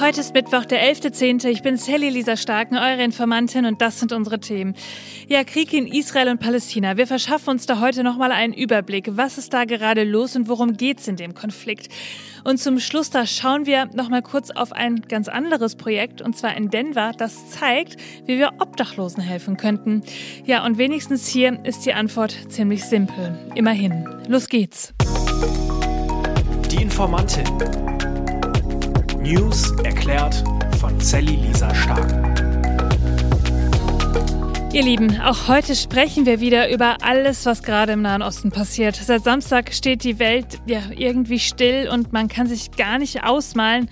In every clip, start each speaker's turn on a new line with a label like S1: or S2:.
S1: Heute ist Mittwoch, der 11.10. Ich bin Sally Lisa Starken, eure Informantin und das sind unsere Themen. Ja, Krieg in Israel und Palästina. Wir verschaffen uns da heute nochmal einen Überblick. Was ist da gerade los und worum geht's in dem Konflikt? Und zum Schluss, da schauen wir nochmal kurz auf ein ganz anderes Projekt und zwar in Denver, das zeigt, wie wir Obdachlosen helfen könnten. Ja, und wenigstens hier ist die Antwort ziemlich simpel. Immerhin. Los geht's.
S2: Die Informantin. News erklärt von Sally Lisa Stark.
S1: Ihr Lieben, auch heute sprechen wir wieder über alles, was gerade im Nahen Osten passiert. Seit Samstag steht die Welt ja irgendwie still und man kann sich gar nicht ausmalen,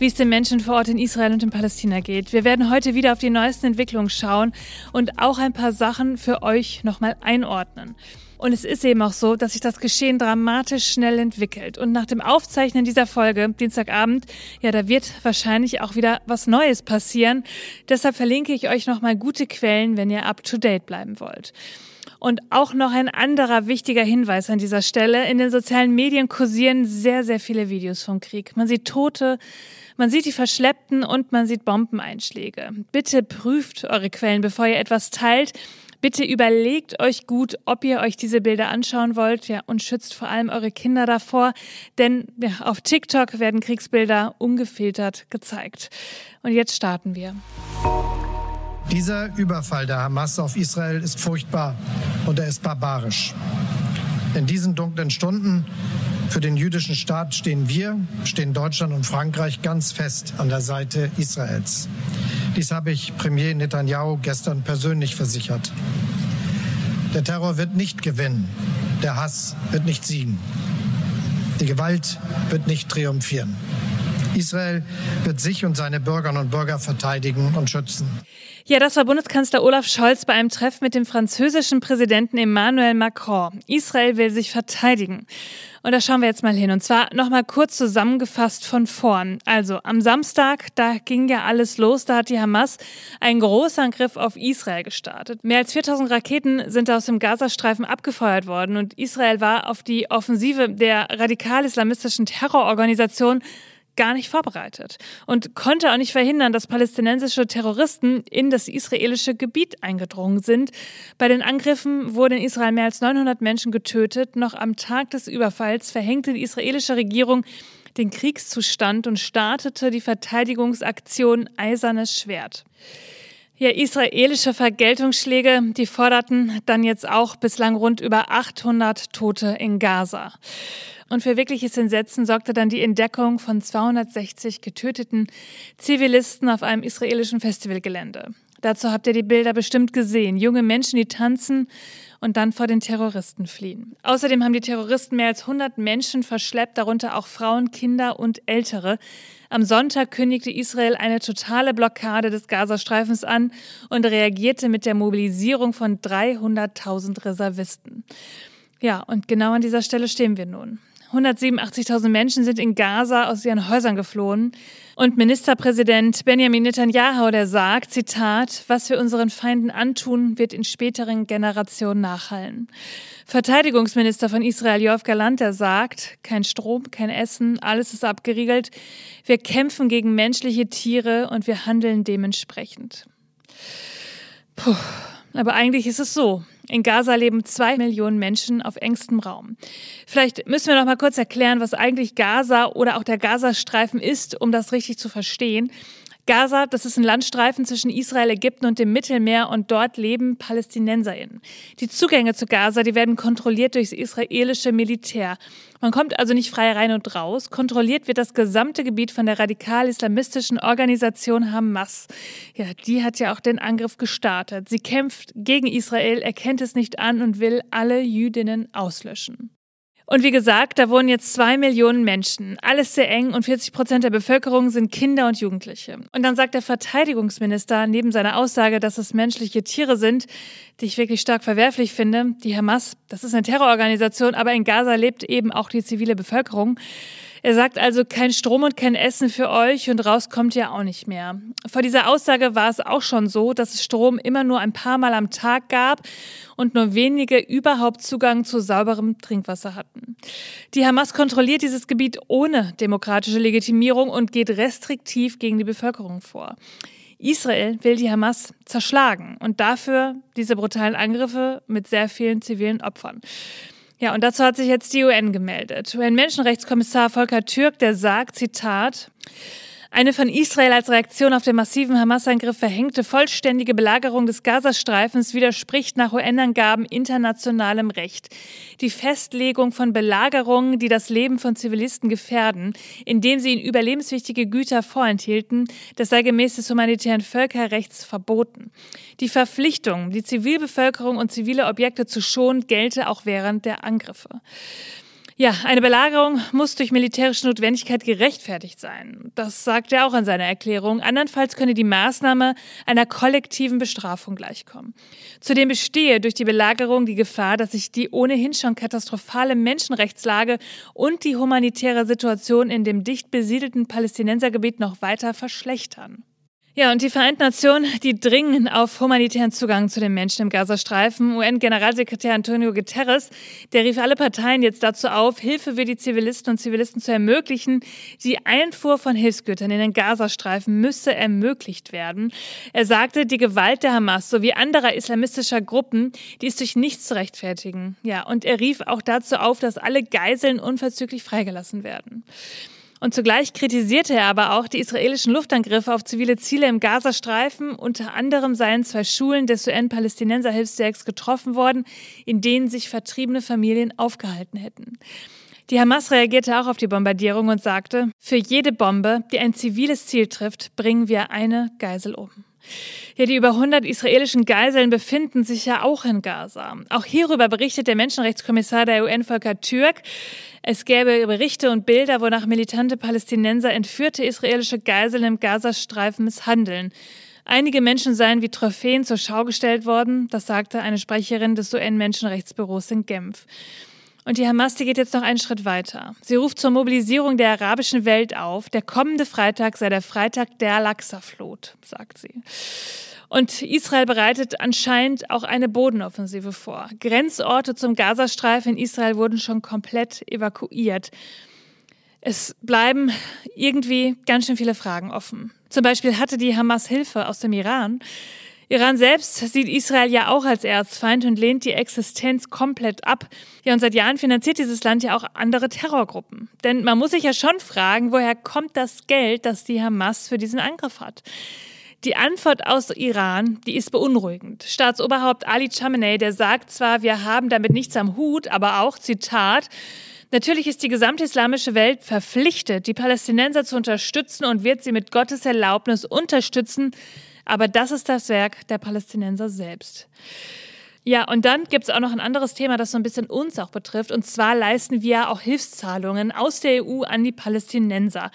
S1: wie es den Menschen vor Ort in Israel und in Palästina geht. Wir werden heute wieder auf die neuesten Entwicklungen schauen und auch ein paar Sachen für euch nochmal einordnen. Und es ist eben auch so, dass sich das Geschehen dramatisch schnell entwickelt. Und nach dem Aufzeichnen dieser Folge, Dienstagabend, ja, da wird wahrscheinlich auch wieder was Neues passieren. Deshalb verlinke ich euch nochmal gute Quellen, wenn ihr up to date bleiben wollt. Und auch noch ein anderer wichtiger Hinweis an dieser Stelle. In den sozialen Medien kursieren sehr, sehr viele Videos vom Krieg. Man sieht Tote, man sieht die Verschleppten und man sieht Bombeneinschläge. Bitte prüft eure Quellen, bevor ihr etwas teilt. Bitte überlegt euch gut, ob ihr euch diese Bilder anschauen wollt, ja, und schützt vor allem eure Kinder davor, denn ja, auf TikTok werden Kriegsbilder ungefiltert gezeigt. Und jetzt starten wir.
S3: Dieser Überfall der Hamas auf Israel ist furchtbar und er ist barbarisch. In diesen dunklen Stunden für den jüdischen Staat stehen wir, stehen Deutschland und Frankreich ganz fest an der Seite Israels. Dies habe ich Premier Netanyahu gestern persönlich versichert. Der Terror wird nicht gewinnen. Der Hass wird nicht siegen. Die Gewalt wird nicht triumphieren. Israel wird sich und seine Bürgerinnen und Bürger verteidigen und schützen.
S1: Ja, das war Bundeskanzler Olaf Scholz bei einem Treffen mit dem französischen Präsidenten Emmanuel Macron. Israel will sich verteidigen. Und da schauen wir jetzt mal hin. Und zwar nochmal kurz zusammengefasst von vorn. Also am Samstag, da ging ja alles los. Da hat die Hamas einen Großangriff auf Israel gestartet. Mehr als 4000 Raketen sind aus dem Gazastreifen abgefeuert worden. Und Israel war auf die Offensive der radikal-islamistischen Terrororganisation gar nicht vorbereitet und konnte auch nicht verhindern, dass palästinensische Terroristen in das israelische Gebiet eingedrungen sind. Bei den Angriffen wurden in Israel mehr als 900 Menschen getötet. Noch am Tag des Überfalls verhängte die israelische Regierung den Kriegszustand und startete die Verteidigungsaktion Eisernes Schwert. Ja, israelische Vergeltungsschläge, die forderten dann jetzt auch bislang rund über 800 Tote in Gaza. Und für wirkliches Entsetzen sorgte dann die Entdeckung von 260 getöteten Zivilisten auf einem israelischen Festivalgelände. Dazu habt ihr die Bilder bestimmt gesehen. Junge Menschen, die tanzen und dann vor den Terroristen fliehen. Außerdem haben die Terroristen mehr als 100 Menschen verschleppt, darunter auch Frauen, Kinder und Ältere. Am Sonntag kündigte Israel eine totale Blockade des Gazastreifens an und reagierte mit der Mobilisierung von 300.000 Reservisten. Ja, und genau an dieser Stelle stehen wir nun. 187.000 Menschen sind in Gaza aus ihren Häusern geflohen. Und Ministerpräsident Benjamin Netanyahu, der sagt, Zitat, was wir unseren Feinden antun, wird in späteren Generationen nachhallen. Verteidigungsminister von Israel, Yoav Galant, der sagt, kein Strom, kein Essen, alles ist abgeriegelt. Wir kämpfen gegen menschliche Tiere und wir handeln dementsprechend. Puh. Aber eigentlich ist es so. In Gaza leben zwei Millionen Menschen auf engstem Raum. Vielleicht müssen wir noch mal kurz erklären, was eigentlich Gaza oder auch der Gazastreifen ist, um das richtig zu verstehen. Gaza, das ist ein Landstreifen zwischen Israel, Ägypten und dem Mittelmeer und dort leben PalästinenserInnen. Die Zugänge zu Gaza, die werden kontrolliert durch das israelische Militär. Man kommt also nicht frei rein und raus. Kontrolliert wird das gesamte Gebiet von der radikal-islamistischen Organisation Hamas. Ja, die hat ja auch den Angriff gestartet. Sie kämpft gegen Israel, erkennt es nicht an und will alle Jüdinnen auslöschen. Und wie gesagt, da wohnen jetzt zwei Millionen Menschen. Alles sehr eng und 40 Prozent der Bevölkerung sind Kinder und Jugendliche. Und dann sagt der Verteidigungsminister neben seiner Aussage, dass es menschliche Tiere sind, die ich wirklich stark verwerflich finde, die Hamas, das ist eine Terrororganisation, aber in Gaza lebt eben auch die zivile Bevölkerung. Er sagt also kein Strom und kein Essen für euch und raus kommt ihr auch nicht mehr. Vor dieser Aussage war es auch schon so, dass es Strom immer nur ein paar Mal am Tag gab und nur wenige überhaupt Zugang zu sauberem Trinkwasser hatten. Die Hamas kontrolliert dieses Gebiet ohne demokratische Legitimierung und geht restriktiv gegen die Bevölkerung vor. Israel will die Hamas zerschlagen und dafür diese brutalen Angriffe mit sehr vielen zivilen Opfern. Ja, und dazu hat sich jetzt die UN gemeldet. UN-Menschenrechtskommissar Volker Türk, der sagt, Zitat, eine von Israel als Reaktion auf den massiven Hamas-Angriff verhängte vollständige Belagerung des Gazastreifens widerspricht nach UN-Angaben internationalem Recht. Die Festlegung von Belagerungen, die das Leben von Zivilisten gefährden, indem sie ihnen überlebenswichtige Güter vorenthielten, das sei gemäß des humanitären Völkerrechts verboten. Die Verpflichtung, die Zivilbevölkerung und zivile Objekte zu schonen, gelte auch während der Angriffe. Ja, eine Belagerung muss durch militärische Notwendigkeit gerechtfertigt sein. Das sagt er auch in seiner Erklärung. Andernfalls könne die Maßnahme einer kollektiven Bestrafung gleichkommen. Zudem bestehe durch die Belagerung die Gefahr, dass sich die ohnehin schon katastrophale Menschenrechtslage und die humanitäre Situation in dem dicht besiedelten Palästinensergebiet noch weiter verschlechtern. Ja, und die Vereinten Nationen, die dringen auf humanitären Zugang zu den Menschen im Gazastreifen. UN-Generalsekretär Antonio Guterres, der rief alle Parteien jetzt dazu auf, Hilfe für die Zivilisten und Zivilisten zu ermöglichen. Die Einfuhr von Hilfsgütern in den Gazastreifen müsse ermöglicht werden. Er sagte, die Gewalt der Hamas sowie anderer islamistischer Gruppen, die ist durch nichts zu rechtfertigen. Ja, und er rief auch dazu auf, dass alle Geiseln unverzüglich freigelassen werden. Und zugleich kritisierte er aber auch die israelischen Luftangriffe auf zivile Ziele im Gazastreifen. Unter anderem seien zwei Schulen des UN-Palästinenser-Hilfswerks getroffen worden, in denen sich vertriebene Familien aufgehalten hätten. Die Hamas reagierte auch auf die Bombardierung und sagte, für jede Bombe, die ein ziviles Ziel trifft, bringen wir eine Geisel um. Ja, die über 100 israelischen Geiseln befinden sich ja auch in Gaza. Auch hierüber berichtet der Menschenrechtskommissar der UN Volker Türk. Es gäbe Berichte und Bilder, wonach militante Palästinenser entführte israelische Geiseln im Gazastreifen misshandeln. Einige Menschen seien wie Trophäen zur Schau gestellt worden, das sagte eine Sprecherin des UN-Menschenrechtsbüros in Genf. Und die Hamas, die geht jetzt noch einen Schritt weiter. Sie ruft zur Mobilisierung der arabischen Welt auf. Der kommende Freitag sei der Freitag der Al-Aqsa-Flut, sagt sie. Und Israel bereitet anscheinend auch eine Bodenoffensive vor. Grenzorte zum Gazastreifen in Israel wurden schon komplett evakuiert. Es bleiben irgendwie ganz schön viele Fragen offen. Zum Beispiel hatte die Hamas Hilfe aus dem Iran. Iran selbst sieht Israel ja auch als Erzfeind und lehnt die Existenz komplett ab. Ja, und seit Jahren finanziert dieses Land ja auch andere Terrorgruppen. Denn man muss sich ja schon fragen, woher kommt das Geld, das die Hamas für diesen Angriff hat? Die Antwort aus Iran, die ist beunruhigend. Staatsoberhaupt Ali Khamenei, der sagt zwar, wir haben damit nichts am Hut, aber auch, Zitat, Natürlich ist die gesamte islamische Welt verpflichtet, die Palästinenser zu unterstützen und wird sie mit Gottes Erlaubnis unterstützen, aber das ist das Werk der Palästinenser selbst. Ja, und dann gibt es auch noch ein anderes Thema, das so ein bisschen uns auch betrifft. Und zwar leisten wir auch Hilfszahlungen aus der EU an die Palästinenser.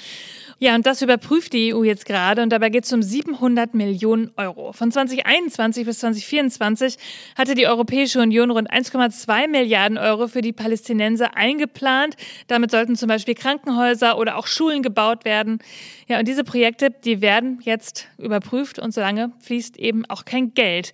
S1: Ja, und das überprüft die EU jetzt gerade und dabei geht es um 700 Millionen Euro. Von 2021 bis 2024 hatte die Europäische Union rund 1,2 Milliarden Euro für die Palästinenser eingeplant. Damit sollten zum Beispiel Krankenhäuser oder auch Schulen gebaut werden. Ja, und diese Projekte, die werden jetzt überprüft und solange fließt eben auch kein Geld.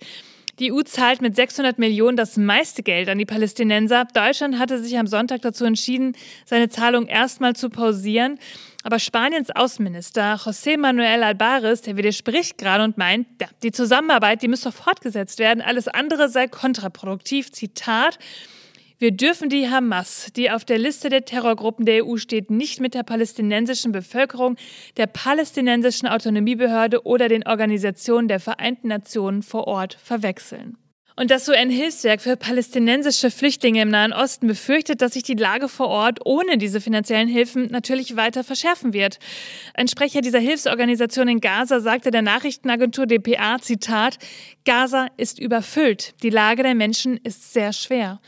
S1: Die EU zahlt mit 600 Millionen das meiste Geld an die Palästinenser. Deutschland hatte sich am Sonntag dazu entschieden, seine Zahlung erstmal zu pausieren. Aber Spaniens Außenminister José Manuel Albares, der widerspricht gerade und meint, die Zusammenarbeit, die müsste fortgesetzt werden. Alles andere sei kontraproduktiv. Zitat. Wir dürfen die Hamas, die auf der Liste der Terrorgruppen der EU steht, nicht mit der palästinensischen Bevölkerung, der palästinensischen Autonomiebehörde oder den Organisationen der Vereinten Nationen vor Ort verwechseln. Und das UN-Hilfswerk für palästinensische Flüchtlinge im Nahen Osten befürchtet, dass sich die Lage vor Ort ohne diese finanziellen Hilfen natürlich weiter verschärfen wird. Ein Sprecher dieser Hilfsorganisation in Gaza sagte der Nachrichtenagentur dpa, Zitat, Gaza ist überfüllt. Die Lage der Menschen ist sehr schwer.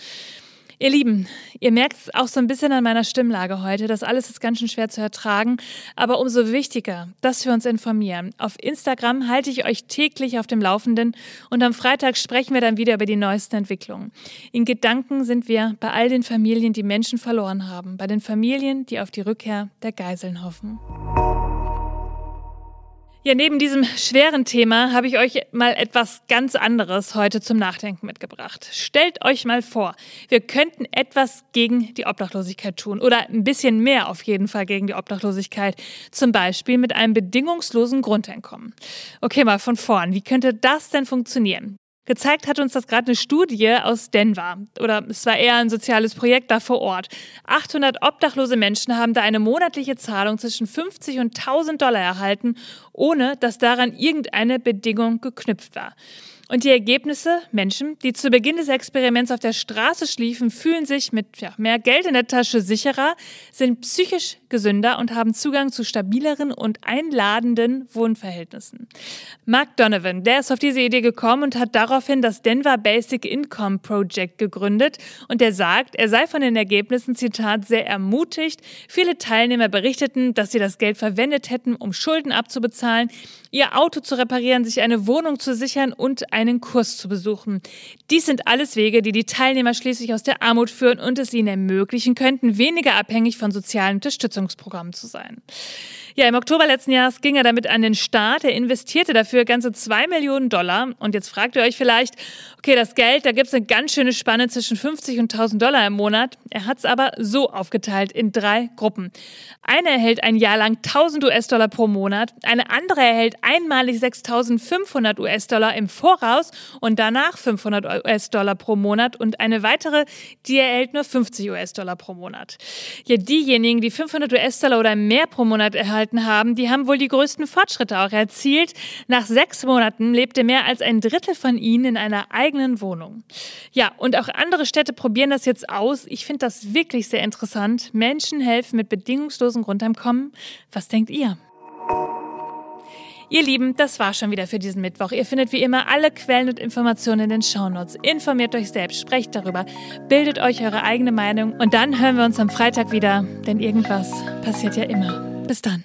S1: Ihr Lieben, ihr merkt es auch so ein bisschen an meiner Stimmlage heute. Das alles ist ganz schön schwer zu ertragen. Aber umso wichtiger, dass wir uns informieren. Auf Instagram halte ich euch täglich auf dem Laufenden und am Freitag sprechen wir dann wieder über die neuesten Entwicklungen. In Gedanken sind wir bei all den Familien, die Menschen verloren haben. Bei den Familien, die auf die Rückkehr der Geiseln hoffen. Ja, neben diesem schweren Thema habe ich euch mal etwas ganz anderes heute zum Nachdenken mitgebracht. Stellt euch mal vor, wir könnten etwas gegen die Obdachlosigkeit tun oder ein bisschen mehr auf jeden Fall gegen die Obdachlosigkeit. Zum Beispiel mit einem bedingungslosen Grundeinkommen. Okay, mal von vorn. Wie könnte das denn funktionieren? Gezeigt hat uns das gerade eine Studie aus Denver. Oder es war eher ein soziales Projekt da vor Ort. 800 obdachlose Menschen haben da eine monatliche Zahlung zwischen 50 und 1000 Dollar erhalten, ohne dass daran irgendeine Bedingung geknüpft war. Und die Ergebnisse? Menschen, die zu Beginn des Experiments auf der Straße schliefen, fühlen sich mit ja, mehr Geld in der Tasche sicherer, sind psychisch gesünder und haben Zugang zu stabileren und einladenden Wohnverhältnissen. Mark Donovan, der ist auf diese Idee gekommen und hat daraufhin das Denver Basic Income Project gegründet und er sagt, er sei von den Ergebnissen, Zitat, sehr ermutigt. Viele Teilnehmer berichteten, dass sie das Geld verwendet hätten, um Schulden abzubezahlen, ihr Auto zu reparieren, sich eine Wohnung zu sichern und einen Kurs zu besuchen. Dies sind alles Wege, die die Teilnehmer schließlich aus der Armut führen und es ihnen ermöglichen könnten, weniger abhängig von sozialen Unterstützungsprogrammen zu sein. Ja, im Oktober letzten Jahres ging er damit an den Start. Er investierte dafür ganze zwei Millionen Dollar. Und jetzt fragt ihr euch vielleicht, okay, das Geld, da gibt es eine ganz schöne Spanne zwischen 50 und 1000 Dollar im Monat. Er hat es aber so aufgeteilt in drei Gruppen. Eine erhält ein Jahr lang 1000 US-Dollar pro Monat. Eine andere erhält einmalig 6500 US-Dollar im Voraus und danach 500 US-Dollar pro Monat. Und eine weitere, die erhält nur 50 US-Dollar pro Monat. Ja, diejenigen, die 500 US-Dollar oder mehr pro Monat erhalten, gehalten haben, die haben wohl die größten Fortschritte auch erzielt. Nach sechs Monaten lebte mehr als ein Drittel von ihnen in einer eigenen Wohnung. Ja, und auch andere Städte probieren das jetzt aus. Ich finde das wirklich sehr interessant. Menschen helfen mit bedingungslosem Grundeinkommen. Was denkt ihr? Ihr Lieben, das war schon wieder für diesen Mittwoch. Ihr findet wie immer alle Quellen und Informationen in den Shownotes. Informiert euch selbst, sprecht darüber, bildet euch eure eigene Meinung und dann hören wir uns am Freitag wieder, denn irgendwas passiert ja immer. Bis dann.